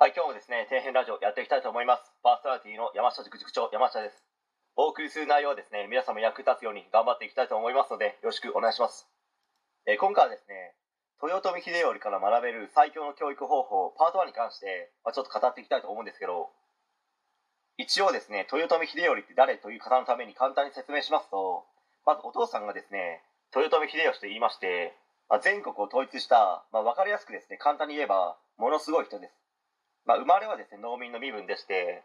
はい、今日もですね、底辺ラジオやっていきたいと思います。パーソナリティの山下塾塾長、山下です。お送りする内容はですね、皆様役立つように頑張っていきたいと思いますので、よろしくお願いします。えー今回はですね、豊臣秀頼から学べる最強の教育方法、パート1に関して、まあ、ちょっと語っていきたいと思うんですけど、一応ですね、豊臣秀頼って誰という方のために簡単に説明しますと、まずお父さんがですね、豊臣秀吉と言いまして、まあ、全国を統一した、まあ、分かりやすくですね、簡単に言えば、ものすごい人です。まあ、生まれはですね農民の身分でして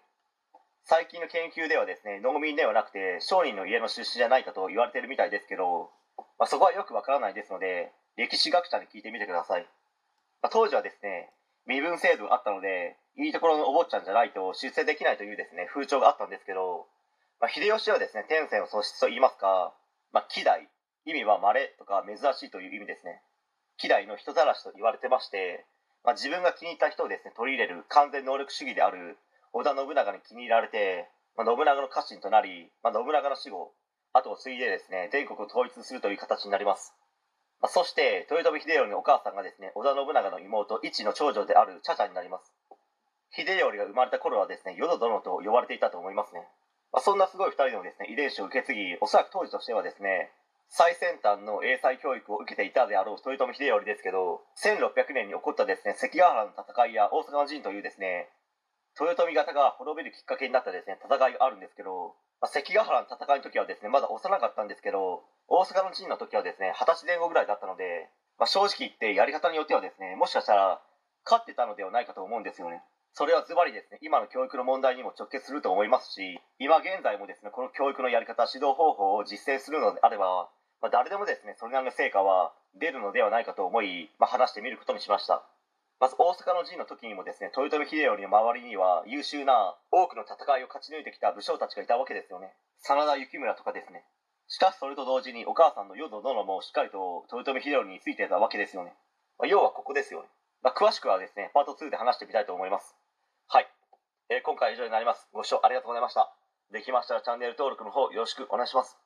最近の研究ではですね農民ではなくて商人の家の出身じゃないかと言われてるみたいですけど、まあ、そこはよくわからないですので歴史学者に聞いてみてください、まあ、当時はですね身分制度があったのでいいところのお坊ちゃんじゃないと出世できないというですね風潮があったんですけど、まあ、秀吉はですね天性の素質と言いますか、まあ、希代意味は稀とか珍しいという意味ですね。希代の人ざらしと言われてましてまあ、自分が気に入った人をですね取り入れる完全能力主義である織田信長に気に入られて、まあ、信長の家臣となり、まあ、信長の死後後を継いでですね全国を統一するという形になります、まあ、そして豊臣秀頼のお母さんがですね織田信長の妹一の長女である茶々になります。秀頼が生まれた頃はですね淀殿と呼ばれていたと思いますね、まあ、そんなすごい2人のですね遺伝子を受け継ぎおそらく当時としてはですね最先端の英才教育を受けていたであろう豊臣秀頼ですけど1600年に起こったですね関ヶ原の戦いや大阪の陣というですね豊臣方が滅びるきっかけになったですね戦いがあるんですけど、まあ、関ヶ原の戦いの時はですねまだ幼かったんですけど大阪の陣の時はですね二十歳前後ぐらいだったので、まあ、正直言ってやり方によってはですねもしかしたら勝ってたのではないかと思うんですよね。それはズバリですね。今の教育の問題にも直結すると思いますし今現在もですねこの教育のやり方指導方法を実践するのであればまあ、誰でもですねそれなりの成果は出るのではないかと思い、まあ、話してみることにしました。まず大阪の陣の時にもですね豊臣秀頼の周りには優秀な多くの戦いを勝ち抜いてきた武将たちがいたわけですよね。真田幸村とかですね。しかしそれと同時にお母さんの淀殿もしっかりと豊臣秀頼についてたわけですよね、まあ、要はここですよね、ま、詳しくはですねパート2で話してみたいと思います、えー今回は以上になります。ご視聴ありがとうございました。できましたらチャンネル登録の方よろしくお願いします。